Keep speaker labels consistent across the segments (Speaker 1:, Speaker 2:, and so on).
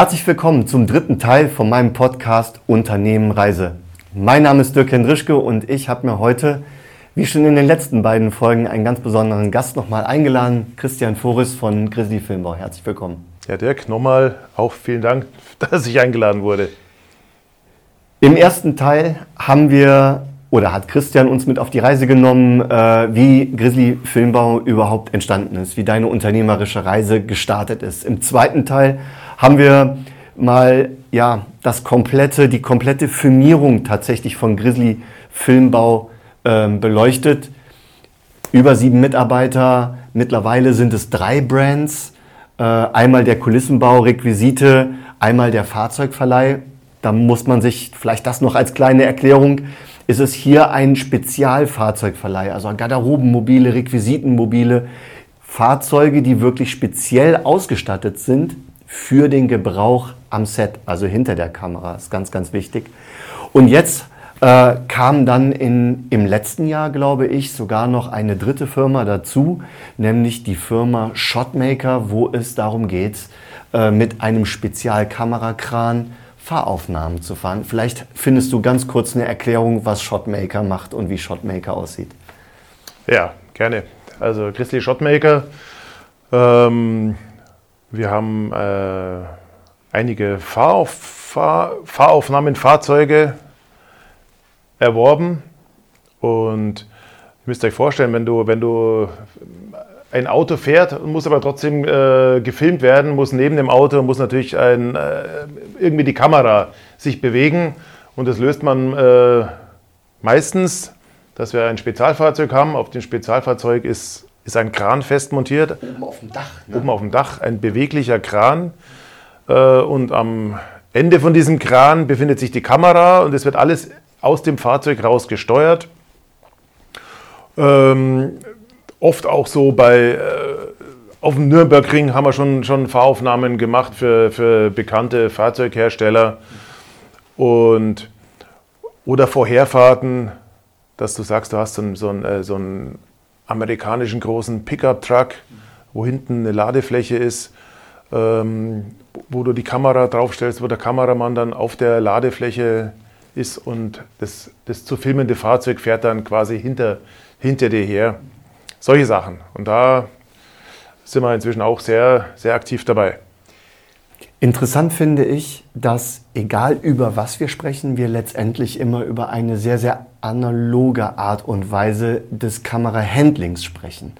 Speaker 1: Herzlich willkommen zum dritten Teil von meinem Podcast Unternehmen Reise. Mein Name ist Dirk Hendrischke und ich habe mir heute, wie schon in den letzten beiden Folgen, einen ganz besonderen Gast nochmal eingeladen, Christian Voris von Grizzly Filmbau. Herzlich willkommen.
Speaker 2: Ja, Dirk, nochmal auch vielen Dank, dass ich eingeladen wurde.
Speaker 1: Im ersten Teil haben wir oder hat Christian uns mit auf die Reise genommen, äh, wie Grizzly Filmbau überhaupt entstanden ist, wie deine unternehmerische Reise gestartet ist. Im zweiten Teil haben wir mal ja das komplette, die komplette Filmierung tatsächlich von Grizzly Filmbau äh, beleuchtet. Über sieben Mitarbeiter, mittlerweile sind es drei Brands. Äh, einmal der Kulissenbau, Requisite, einmal der Fahrzeugverleih. Da muss man sich vielleicht das noch als kleine Erklärung ist es hier ein Spezialfahrzeugverleih, also Garderobenmobile, Requisitenmobile, Fahrzeuge, die wirklich speziell ausgestattet sind für den Gebrauch am Set, also hinter der Kamera. Ist ganz, ganz wichtig. Und jetzt äh, kam dann in, im letzten Jahr, glaube ich, sogar noch eine dritte Firma dazu, nämlich die Firma Shotmaker, wo es darum geht, äh, mit einem Spezialkamerakran Fahraufnahmen zu fahren. Vielleicht findest du ganz kurz eine Erklärung, was Shotmaker macht und wie Shotmaker aussieht.
Speaker 2: Ja, gerne. Also Grizzly Shotmaker. Ähm, wir haben äh, einige Fahrauf Fahr Fahraufnahmen, Fahrzeuge erworben und ihr müsst euch vorstellen, wenn du, wenn du ein Auto fährt, muss aber trotzdem äh, gefilmt werden, muss neben dem Auto, muss natürlich ein, äh, irgendwie die Kamera sich bewegen. Und das löst man äh, meistens, dass wir ein Spezialfahrzeug haben. Auf dem Spezialfahrzeug ist, ist ein Kran fest montiert.
Speaker 1: Oben auf dem Dach.
Speaker 2: Ne? Oben auf dem Dach, ein beweglicher Kran. Äh, und am Ende von diesem Kran befindet sich die Kamera und es wird alles aus dem Fahrzeug raus gesteuert. Ähm, oft auch so bei, äh, auf dem Nürnbergring haben wir schon, schon Fahraufnahmen gemacht für, für bekannte Fahrzeughersteller und, oder Vorherfahrten, dass du sagst, du hast so einen, so einen, äh, so amerikanischen großen Pickup-Truck, wo hinten eine Ladefläche ist, ähm, wo du die Kamera draufstellst, wo der Kameramann dann auf der Ladefläche ist und das, das zu filmende Fahrzeug fährt dann quasi hinter, hinter dir her. Solche Sachen. Und da sind wir inzwischen auch sehr, sehr aktiv dabei.
Speaker 1: Interessant finde ich, dass egal über was wir sprechen, wir letztendlich immer über eine sehr, sehr analoge Art und Weise des Kamerahandlings sprechen.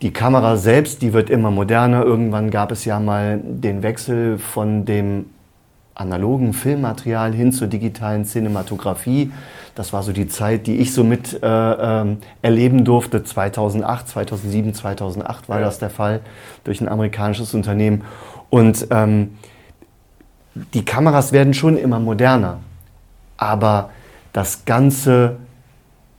Speaker 1: Die Kamera selbst, die wird immer moderner. Irgendwann gab es ja mal den Wechsel von dem analogen Filmmaterial hin zur digitalen Cinematografie. Das war so die Zeit, die ich so mit äh, ähm, erleben durfte. 2008, 2007, 2008 war ja. das der Fall durch ein amerikanisches Unternehmen. Und ähm, die Kameras werden schon immer moderner, aber das ganze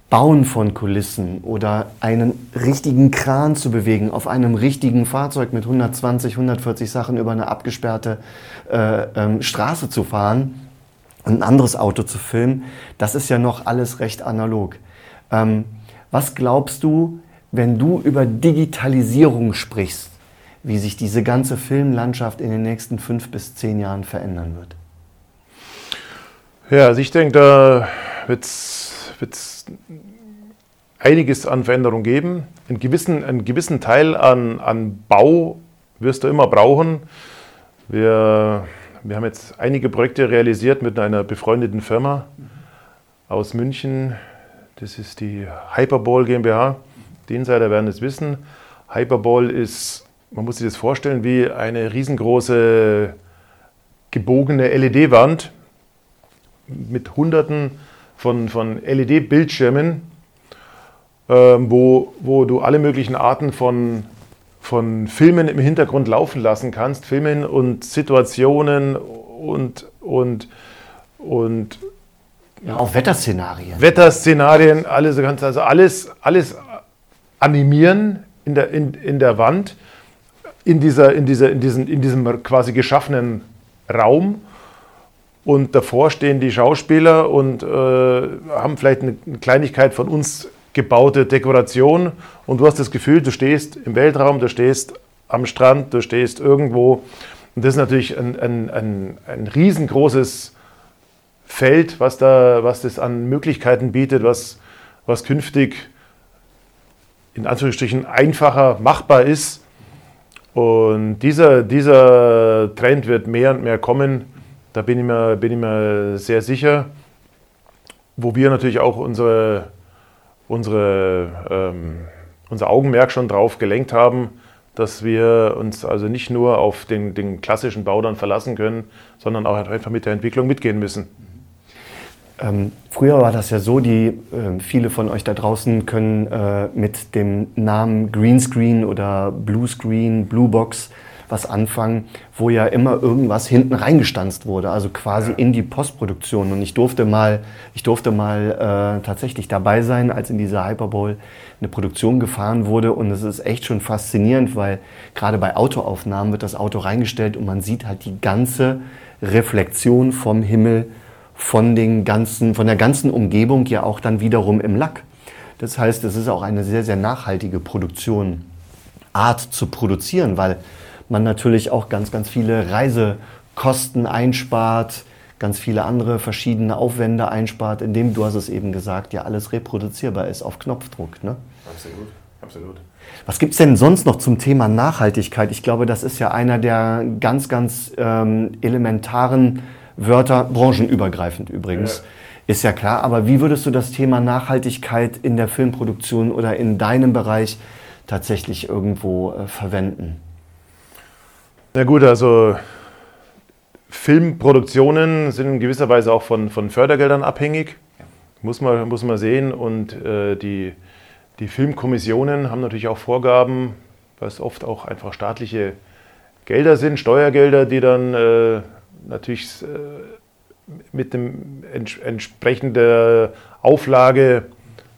Speaker 1: Bauen von Kulissen oder einen richtigen Kran zu bewegen auf einem richtigen Fahrzeug mit 120, 140 Sachen über eine abgesperrte äh, ähm, Straße zu fahren, ein anderes Auto zu filmen, das ist ja noch alles recht analog. Ähm, was glaubst du, wenn du über Digitalisierung sprichst, wie sich diese ganze Filmlandschaft in den nächsten fünf bis zehn Jahren verändern wird?
Speaker 2: Ja, also ich denke, da wird es einiges an Veränderung geben. Einen gewissen, einen gewissen Teil an, an Bau wirst du immer brauchen. Wir wir haben jetzt einige Projekte realisiert mit einer befreundeten Firma aus München. Das ist die Hyperball GmbH. Die Insider werden es wissen. Hyperball ist, man muss sich das vorstellen, wie eine riesengroße gebogene LED-Wand mit Hunderten von, von LED-Bildschirmen, äh, wo, wo du alle möglichen Arten von von Filmen im Hintergrund laufen lassen kannst, Filmen und Situationen und, und, und
Speaker 1: ja, auch Wetterszenarien.
Speaker 2: Wetterszenarien, alles, also alles, alles animieren in der, in, in der Wand, in, dieser, in, dieser, in, diesen, in diesem quasi geschaffenen Raum. Und davor stehen die Schauspieler und äh, haben vielleicht eine Kleinigkeit von uns gebaute Dekoration und du hast das Gefühl, du stehst im Weltraum, du stehst am Strand, du stehst irgendwo Und das ist natürlich ein, ein, ein, ein riesengroßes Feld, was, da, was das an Möglichkeiten bietet, was, was künftig in Anführungsstrichen einfacher machbar ist. Und dieser, dieser Trend wird mehr und mehr kommen. Da bin ich mir, bin ich mir sehr sicher. Wo wir natürlich auch unsere, unsere, ähm, unser Augenmerk schon drauf gelenkt haben, dass wir uns also nicht nur auf den, den klassischen Bau dann verlassen können, sondern auch einfach mit der Entwicklung mitgehen müssen.
Speaker 1: Ähm, früher war das ja so, die, äh, viele von euch da draußen können äh, mit dem Namen Greenscreen oder Bluescreen, Bluebox was anfangen, wo ja immer irgendwas hinten reingestanzt wurde, also quasi in die Postproduktion. Und ich durfte mal, ich durfte mal äh, tatsächlich dabei sein, als in dieser Hyperbowl eine Produktion gefahren wurde. Und es ist echt schon faszinierend, weil gerade bei Autoaufnahmen wird das Auto reingestellt und man sieht halt die ganze Reflexion vom Himmel von, den ganzen, von der ganzen Umgebung ja auch dann wiederum im Lack. Das heißt, es ist auch eine sehr, sehr nachhaltige Produktion, Art zu produzieren, weil man natürlich auch ganz, ganz viele Reisekosten einspart, ganz viele andere verschiedene Aufwände einspart, indem, du hast es eben gesagt, ja alles reproduzierbar ist auf Knopfdruck. Ne?
Speaker 2: Absolut, absolut.
Speaker 1: Was gibt es denn sonst noch zum Thema Nachhaltigkeit? Ich glaube, das ist ja einer der ganz, ganz ähm, elementaren Wörter, branchenübergreifend übrigens. Ja. Ist ja klar, aber wie würdest du das Thema Nachhaltigkeit in der Filmproduktion oder in deinem Bereich tatsächlich irgendwo äh, verwenden?
Speaker 2: Na gut, also Filmproduktionen sind in gewisser Weise auch von, von Fördergeldern abhängig, muss, man, muss man sehen. Und äh, die, die Filmkommissionen haben natürlich auch Vorgaben, was oft auch einfach staatliche Gelder sind, Steuergelder, die dann äh, natürlich äh, mit dem ents entsprechenden Auflage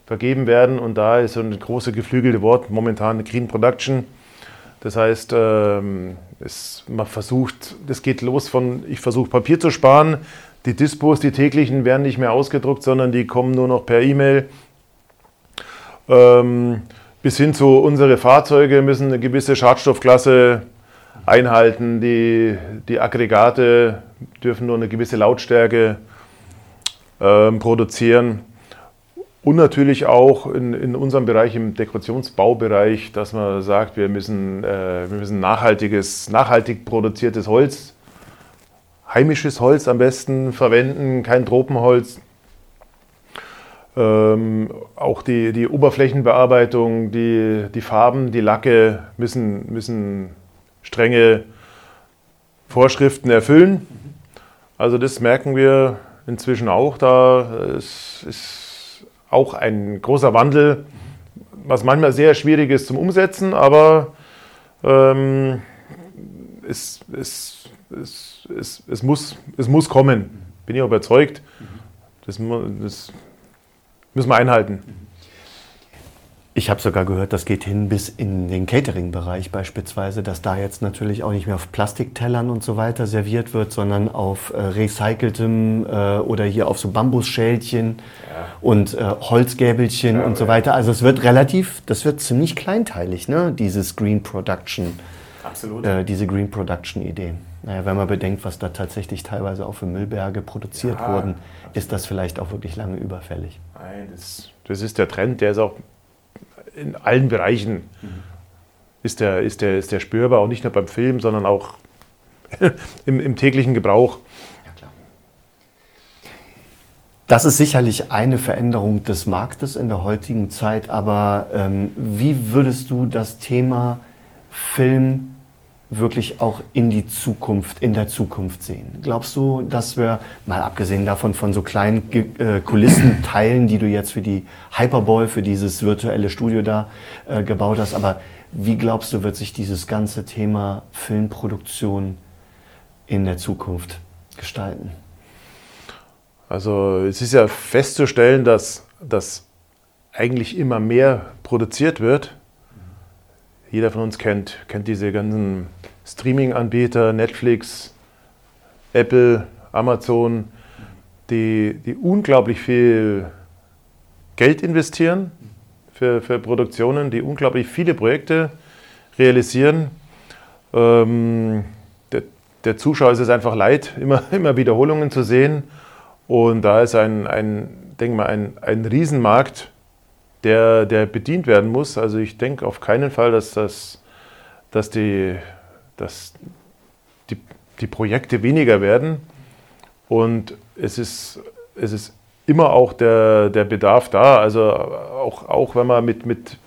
Speaker 2: vergeben werden. Und da ist so ein große geflügelte Wort momentan Green Production. Das heißt, ähm, es, man versucht, das geht los von, ich versuche Papier zu sparen. Die Dispos, die täglichen, werden nicht mehr ausgedruckt, sondern die kommen nur noch per E-Mail. Ähm, bis hin zu unsere Fahrzeuge müssen eine gewisse Schadstoffklasse einhalten. Die, die Aggregate dürfen nur eine gewisse Lautstärke äh, produzieren. Und natürlich auch in, in, unserem Bereich, im Dekorationsbaubereich, dass man sagt, wir müssen, äh, wir müssen nachhaltiges, nachhaltig produziertes Holz, heimisches Holz am besten verwenden, kein Tropenholz. Ähm, auch die, die Oberflächenbearbeitung, die, die Farben, die Lacke müssen, müssen strenge Vorschriften erfüllen. Also das merken wir inzwischen auch. Da ist, ist auch ein großer Wandel, was manchmal sehr schwierig ist zum Umsetzen, aber ähm, es, es, es, es, es, muss, es muss kommen. Bin ich überzeugt. Das, das müssen wir einhalten.
Speaker 1: Ich habe sogar gehört, das geht hin bis in den Catering-Bereich beispielsweise, dass da jetzt natürlich auch nicht mehr auf Plastiktellern und so weiter serviert wird, sondern auf äh, recyceltem äh, oder hier auf so Bambusschälchen ja. und äh, Holzgäbelchen ja, und so weiter. Also es wird relativ, das wird ziemlich kleinteilig, ne? dieses Green Production. Absolut. Äh, diese Green Production Idee. Naja, wenn man bedenkt, was da tatsächlich teilweise auch für Müllberge produziert wurden, ist das vielleicht auch wirklich lange überfällig.
Speaker 2: Nein, das, das ist der Trend, der ist auch in allen Bereichen mhm. ist, der, ist, der, ist der spürbar, auch nicht nur beim Film, sondern auch im, im täglichen Gebrauch.
Speaker 1: Das ist sicherlich eine Veränderung des Marktes in der heutigen Zeit, aber ähm, wie würdest du das Thema Film wirklich auch in die Zukunft, in der Zukunft sehen? Glaubst du, dass wir, mal abgesehen davon von so kleinen äh, Kulissenteilen, die du jetzt für die Hyperball, für dieses virtuelle Studio da äh, gebaut hast, aber wie glaubst du, wird sich dieses ganze Thema Filmproduktion in der Zukunft gestalten?
Speaker 2: Also es ist ja festzustellen, dass, dass eigentlich immer mehr produziert wird jeder von uns kennt, kennt diese ganzen Streaming-Anbieter, Netflix, Apple, Amazon, die, die unglaublich viel Geld investieren für, für Produktionen, die unglaublich viele Projekte realisieren. Ähm, der, der Zuschauer ist es einfach leid, immer, immer Wiederholungen zu sehen. Und da ist ein, ein denke mal, ein, ein Riesenmarkt, der, der bedient werden muss. Also ich denke auf keinen Fall, dass, das, dass, die, dass die, die Projekte weniger werden. Und es ist, es ist immer auch der, der Bedarf da. Also auch, auch wenn man mit, mit,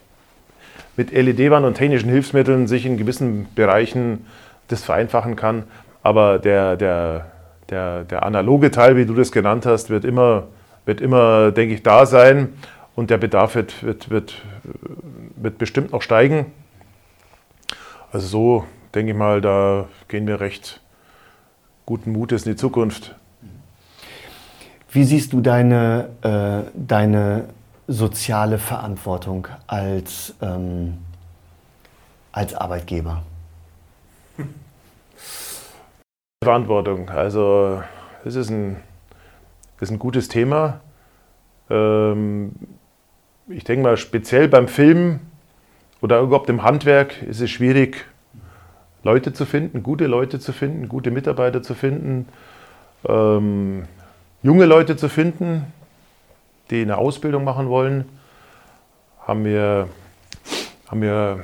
Speaker 2: mit LED-Wand und technischen Hilfsmitteln sich in gewissen Bereichen das vereinfachen kann. Aber der, der, der, der analoge Teil, wie du das genannt hast, wird immer, wird immer, denke ich, da sein. Und der Bedarf wird, wird, wird, wird bestimmt noch steigen. Also so denke ich mal, da gehen wir recht guten Mutes in die Zukunft.
Speaker 1: Wie siehst du deine, äh, deine soziale Verantwortung als, ähm, als Arbeitgeber?
Speaker 2: Verantwortung. Also es ist ein, ist ein gutes Thema. Ähm, ich denke mal, speziell beim Film oder überhaupt im Handwerk ist es schwierig, Leute zu finden, gute Leute zu finden, gute Mitarbeiter zu finden, ähm, junge Leute zu finden, die eine Ausbildung machen wollen. Haben wir, haben wir,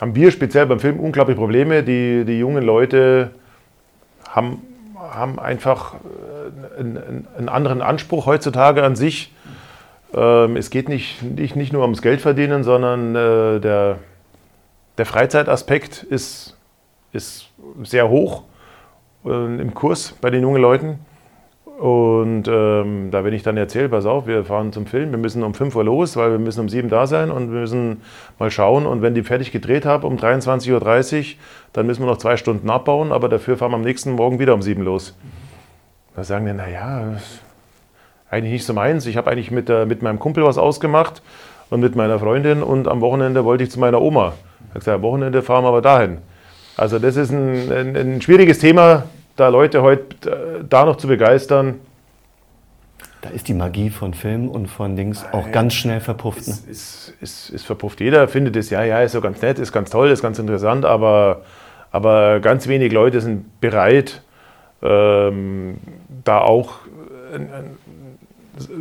Speaker 2: haben wir speziell beim Film unglaubliche Probleme. Die, die jungen Leute haben, haben einfach äh, einen, einen anderen Anspruch heutzutage an sich. Ähm, es geht nicht, nicht, nicht nur ums Geld verdienen, sondern äh, der, der Freizeitaspekt ist, ist sehr hoch äh, im Kurs bei den jungen Leuten. Und ähm, da wenn ich dann erzähle, pass auf, wir fahren zum Film, wir müssen um 5 Uhr los, weil wir müssen um 7 da sein und wir müssen mal schauen. Und wenn die fertig gedreht haben um 23.30 Uhr, dann müssen wir noch zwei Stunden abbauen, aber dafür fahren wir am nächsten Morgen wieder um 7 los. Da sagen die, naja, eigentlich nicht so meins. Ich habe eigentlich mit, äh, mit meinem Kumpel was ausgemacht und mit meiner Freundin und am Wochenende wollte ich zu meiner Oma. Ich habe gesagt, am Wochenende fahren wir aber dahin. Also das ist ein, ein, ein schwieriges Thema, da Leute heute äh, da noch zu begeistern.
Speaker 1: Da ist die Magie von Film und von Dings auch ja, ganz schnell verpufft.
Speaker 2: Ist, ne? ist, ist, ist, verpufft. Jeder findet es, ja, ja, ist so ganz nett, ist ganz toll, ist ganz interessant, aber, aber ganz wenig Leute sind bereit, ähm, da auch ein, ein,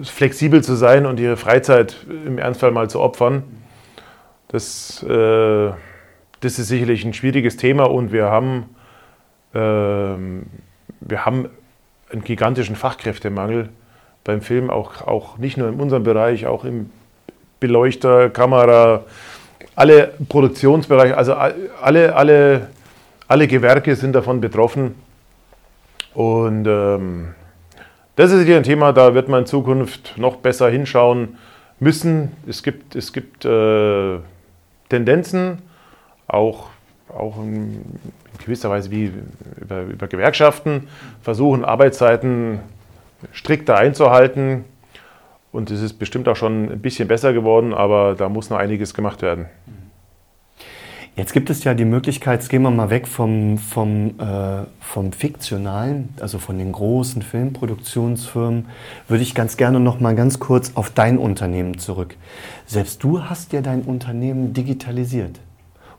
Speaker 2: flexibel zu sein und ihre Freizeit im Ernstfall mal zu opfern. Das, äh, das ist sicherlich ein schwieriges Thema und wir haben ähm, wir haben einen gigantischen Fachkräftemangel beim Film, auch, auch nicht nur in unserem Bereich, auch im Beleuchter, Kamera, alle Produktionsbereiche, also alle, alle, alle Gewerke sind davon betroffen. Und ähm, das ist hier ein Thema, da wird man in Zukunft noch besser hinschauen müssen. Es gibt, es gibt äh, Tendenzen, auch, auch in gewisser Weise wie über, über Gewerkschaften versuchen, Arbeitszeiten strikter einzuhalten. Und es ist bestimmt auch schon ein bisschen besser geworden, aber da muss noch einiges gemacht werden.
Speaker 1: Jetzt gibt es ja die Möglichkeit, jetzt gehen wir mal weg vom, vom, äh, vom Fiktionalen, also von den großen Filmproduktionsfirmen, würde ich ganz gerne noch mal ganz kurz auf dein Unternehmen zurück. Selbst du hast ja dein Unternehmen digitalisiert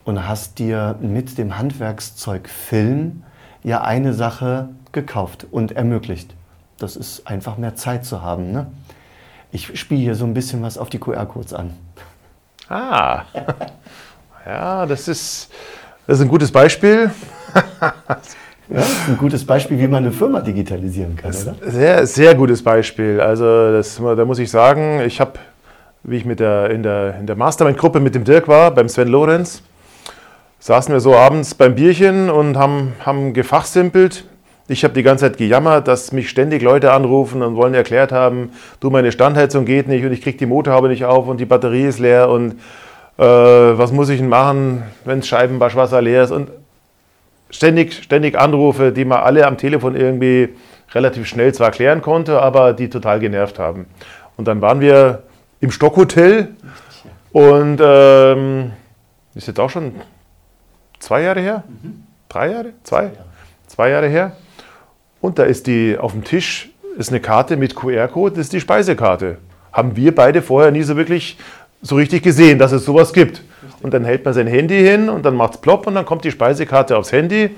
Speaker 1: und hast dir mit dem Handwerkszeug Film ja eine Sache gekauft und ermöglicht. Das ist einfach mehr Zeit zu haben. Ne? Ich spiele hier so ein bisschen was auf die QR-Codes an.
Speaker 2: Ah, ja, das ist, das ist ein gutes Beispiel.
Speaker 1: Ja, ein gutes Beispiel, wie man eine Firma digitalisieren kann, oder?
Speaker 2: Sehr, sehr gutes Beispiel. Also das, da muss ich sagen, ich habe, wie ich mit der, in der, in der Mastermind-Gruppe mit dem Dirk war, beim Sven Lorenz, saßen wir so abends beim Bierchen und haben, haben gefachsimpelt. Ich habe die ganze Zeit gejammert, dass mich ständig Leute anrufen und wollen erklärt haben, du, meine Standheizung geht nicht und ich kriege die Motorhaube nicht auf und die Batterie ist leer und äh, was muss ich denn machen, wenn das Scheibenwaschwasser leer ist und ständig, ständig Anrufe, die man alle am Telefon irgendwie relativ schnell zwar klären konnte, aber die total genervt haben. Und dann waren wir im Stockhotel und ähm, ist jetzt auch schon zwei Jahre her, mhm. drei Jahre, zwei, zwei Jahre her. Und da ist die auf dem Tisch ist eine Karte mit QR-Code, das ist die Speisekarte. Haben wir beide vorher nie so wirklich so richtig gesehen, dass es sowas gibt. Richtig. Und dann hält man sein Handy hin und dann macht es plopp und dann kommt die Speisekarte aufs Handy.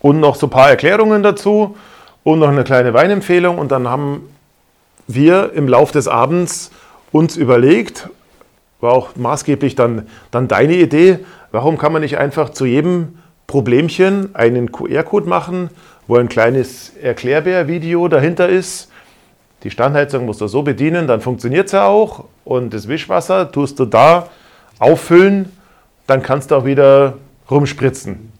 Speaker 2: und noch so ein paar Erklärungen dazu und noch eine kleine Weinempfehlung. Und dann haben wir im Lauf des Abends uns überlegt, war auch maßgeblich dann, dann deine Idee, warum kann man nicht einfach zu jedem Problemchen einen QR-Code machen, wo ein kleines Erklärbär-Video dahinter ist. Die Standheizung musst du so bedienen, dann funktioniert es ja auch. Und das Wischwasser tust du da auffüllen, dann kannst du auch wieder rumspritzen.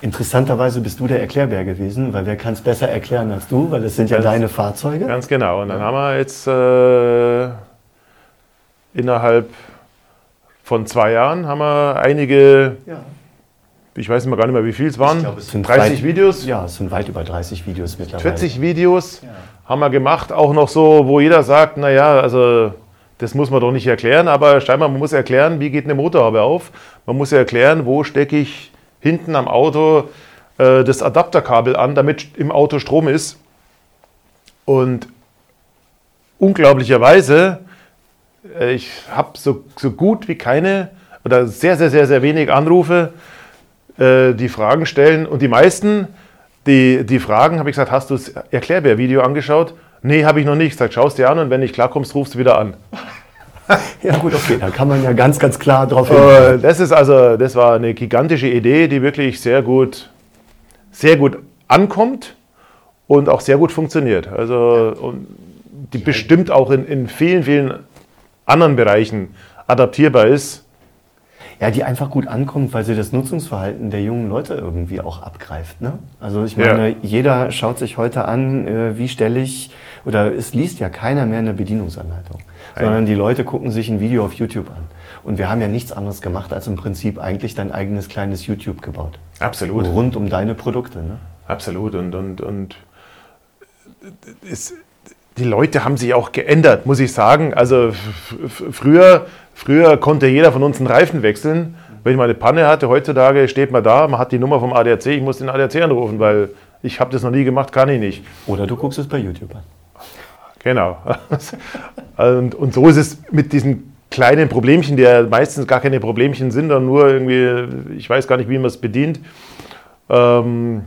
Speaker 1: Interessanterweise bist du der Erklärbär gewesen, weil wer kann es besser erklären als du, weil es sind ja
Speaker 2: Ganz-
Speaker 1: deine Fahrzeuge.
Speaker 2: Ganz genau. Und dann haben wir jetzt äh, innerhalb von zwei Jahren haben wir einige,
Speaker 1: Ja.
Speaker 2: ich weiß immer gar nicht mehr, wie viel es waren,
Speaker 1: Ich glaube, es sind
Speaker 2: 30
Speaker 1: weit-
Speaker 2: Videos,
Speaker 1: Ja, es sind weit über 30 Videos mittlerweile.
Speaker 2: 40 Videos haben wir gemacht, auch noch so, wo jeder sagt, naja, also das muss man doch nicht erklären, aber scheinbar, man muss erklären, wie geht eine Motorhaube auf. Man muss erklären, wo stecke ich hinten am Auto äh, das Adapterkabel an, damit im Auto Strom ist. Und unglaublicherweise, äh, ich habe so, so gut wie keine oder sehr, sehr, sehr, sehr wenig Anrufe, äh, die Fragen stellen. Und die meisten, die, die Fragen, habe ich gesagt, hast du das Erklärbär-Video angeschaut? Nee, habe ich noch nicht. Ich sage, schau es dir an und wenn nicht klarkommst, rufst du wieder an.
Speaker 1: Ja gut, okay, da kann man ja ganz, ganz klar drauf hin.
Speaker 2: Das ist also, das war eine gigantische Idee, die wirklich sehr gut, sehr gut ankommt und auch sehr gut funktioniert. Also die bestimmt auch in, in vielen, vielen anderen Bereichen adaptierbar ist.
Speaker 1: Ja, die einfach gut ankommt, weil sie das Nutzungsverhalten der jungen Leute irgendwie auch abgreift. Ne? Also ich
Speaker 2: Ja.
Speaker 1: meine, jeder schaut sich heute an, äh, wie stelle ich, oder es liest ja keiner mehr eine Bedienungsanleitung, sondern die Leute gucken sich ein Video auf YouTube an. Und wir haben ja nichts anderes gemacht, als im Prinzip eigentlich dein eigenes kleines YouTube gebaut.
Speaker 2: Absolut.
Speaker 1: Rund um deine Produkte. Ne?
Speaker 2: Absolut. Und, und, und es, die Leute haben sich auch geändert, muss ich sagen. Also früher, früher konnte jeder von uns einen Reifen wechseln. Wenn ich mal eine Panne hatte, heutzutage steht man da, man hat die Nummer vom ADAC, ich muss den ADAC anrufen, weil ich habe das noch nie gemacht, kann ich nicht.
Speaker 1: Oder du guckst es bei YouTube an.
Speaker 2: Genau. Und, und so ist es mit diesen kleinen Problemchen, die ja meistens gar keine Problemchen sind, sondern nur irgendwie, ich weiß gar nicht, wie man es bedient. Ähm,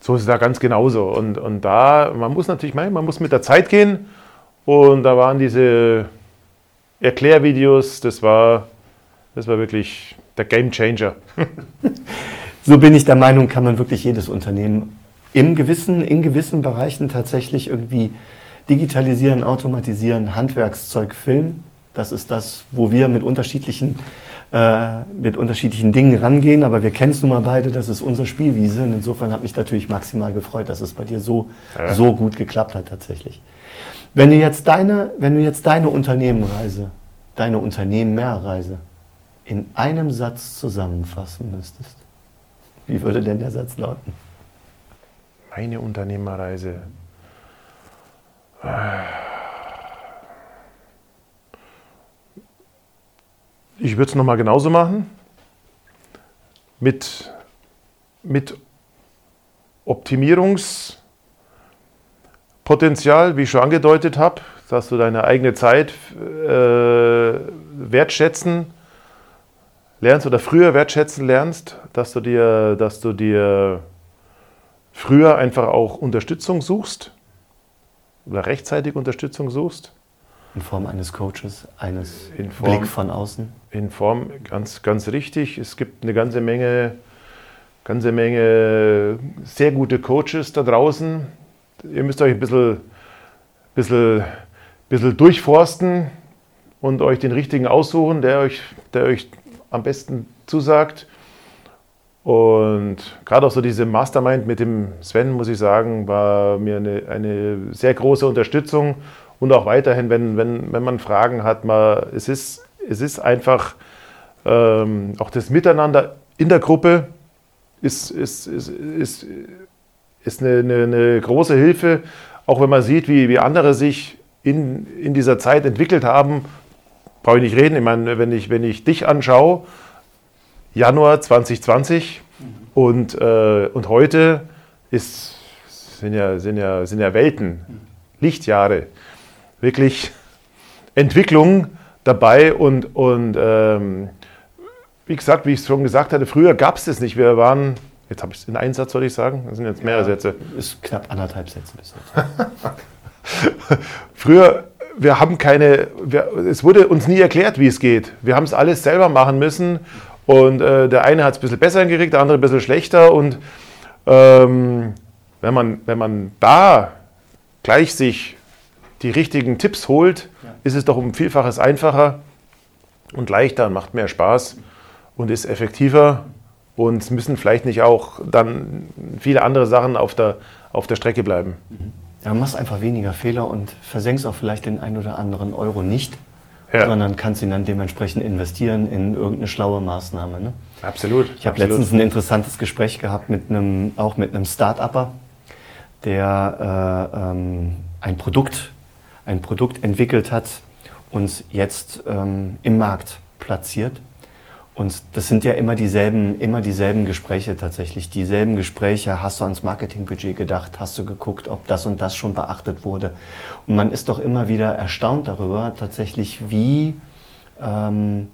Speaker 2: so ist es da ganz genauso. Und, und da, man muss natürlich, man muss mit der Zeit gehen. Und da waren diese Erklärvideos, das war, das war wirklich der Game Changer.
Speaker 1: So bin ich der Meinung, kann man wirklich jedes Unternehmen im gewissen, in gewissen Bereichen tatsächlich irgendwie digitalisieren, automatisieren, Handwerkszeug filmen. Das ist das, wo wir mit unterschiedlichen, äh, mit unterschiedlichen Dingen rangehen. Aber wir kennen es nun mal beide, das ist unsere Spielwiese. Und insofern hat mich natürlich maximal gefreut, dass es bei dir so,
Speaker 2: Ja.
Speaker 1: so gut geklappt hat tatsächlich. Wenn du jetzt deine, wenn du jetzt deine Unternehmenreise, deine Unternehmerreise in einem Satz zusammenfassen müsstest, wie würde denn der Satz lauten?
Speaker 2: Meine Unternehmerreise. Ich würde es nochmal genauso machen. Mit, mit Optimierungspotenzial, wie ich schon angedeutet habe, dass du deine eigene Zeit äh, wertschätzen lernst oder früher wertschätzen lernst, dass du dir, dass du dir früher einfach auch Unterstützung suchst oder rechtzeitig Unterstützung suchst.
Speaker 1: In Form eines Coaches, eines
Speaker 2: In Form-
Speaker 1: Blick von außen.
Speaker 2: In Form ganz, ganz richtig. Es gibt eine ganze Menge, ganze Menge sehr gute Coaches da draußen. Ihr müsst euch ein bisschen, bisschen, bisschen durchforsten und euch den richtigen aussuchen, der euch, der euch am besten zusagt. Und gerade auch so diese Mastermind mit dem Sven, muss ich sagen, war mir eine, eine sehr große Unterstützung. Und auch weiterhin, wenn, wenn, wenn man Fragen hat, mal, es, ist, es ist einfach ähm, auch das Miteinander in der Gruppe ist, ist, ist, ist, ist eine, eine, eine große Hilfe, auch wenn man sieht, wie, wie andere sich in, in dieser Zeit entwickelt haben. Brauche ich nicht reden. Ich meine, wenn ich, wenn ich dich anschaue, Januar 2020 und, äh, und heute ist, sind, ja, sind, ja, sind ja Welten, Lichtjahre, wirklich Entwicklung dabei und, und ähm, wie gesagt, wie ich es schon gesagt hatte, früher gab es das nicht. Wir waren Jetzt habe ich es in einen Satz, soll ich sagen? Das sind jetzt mehrere
Speaker 1: ja,
Speaker 2: Sätze.
Speaker 1: Ist knapp anderthalb Sätze bis jetzt.
Speaker 2: Früher, wir haben keine, wir, es wurde uns nie erklärt, wie es geht. Wir haben es alles selber machen müssen und äh, der eine hat es ein bisschen besser hingekriegt, der andere ein bisschen schlechter und ähm, wenn, man, wenn man da gleich sich die richtigen Tipps holt, ist es doch um Vielfaches einfacher und leichter und macht mehr Spaß und ist effektiver und müssen vielleicht nicht auch dann viele andere Sachen auf der, auf der Strecke bleiben.
Speaker 1: Mhm. Ja, machst einfach weniger Fehler und versenkst auch vielleicht den ein oder anderen Euro nicht, ja. sondern kannst ihn dann dementsprechend investieren in irgendeine schlaue Maßnahme. Ne?
Speaker 2: Absolut.
Speaker 1: Ich habe letztens ein interessantes Gespräch gehabt mit einem, auch mit einem Start-Upper, der äh, ähm, ein Produkt, ein Produkt entwickelt hat und jetzt ähm, im Markt platziert und das sind ja immer dieselben, immer dieselben Gespräche tatsächlich. Dieselben Gespräche. Hast du ans Marketingbudget gedacht? Hast du geguckt, ob das und das schon beachtet wurde? Und man ist doch immer wieder erstaunt darüber, tatsächlich, wie, ähm,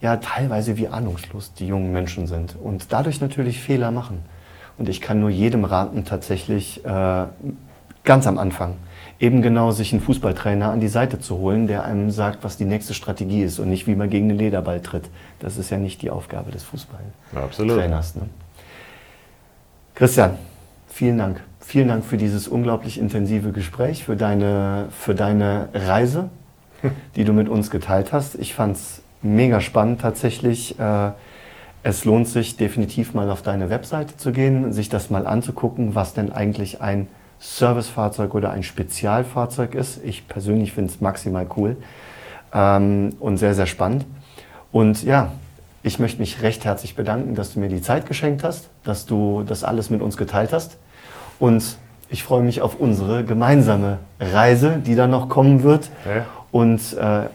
Speaker 1: ja, teilweise wie ahnungslos die jungen Menschen sind und dadurch natürlich Fehler machen. Und ich kann nur jedem raten, tatsächlich äh, ganz am Anfang eben genau sich einen Fußballtrainer an die Seite zu holen, der einem sagt, was die nächste Strategie ist und nicht, wie man gegen den Lederball tritt. Das ist ja nicht die Aufgabe des Fußballtrainers. Ne? Christian, vielen Dank. Vielen Dank für dieses unglaublich intensive Gespräch, für deine, für deine Reise, die du mit uns geteilt hast. Ich fand es mega spannend tatsächlich. Äh, es lohnt sich definitiv mal auf deine Webseite zu gehen, sich das mal anzugucken, was denn eigentlich ein Servicefahrzeug oder ein Spezialfahrzeug ist. Ich persönlich finde es maximal cool ähm, und sehr, sehr spannend. Und ja, ich möchte mich recht herzlich bedanken, dass du mir die Zeit geschenkt hast, dass du das alles mit uns geteilt hast. Und ich freue mich auf unsere gemeinsame Reise, die dann noch kommen wird. Ja. Und äh,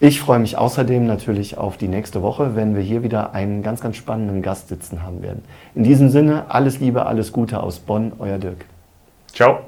Speaker 1: ich freue mich außerdem natürlich auf die nächste Woche, wenn wir hier wieder einen ganz, ganz spannenden Gast sitzen haben werden. In diesem Sinne, alles Liebe, alles Gute aus Bonn, euer Dirk.
Speaker 2: Ciao.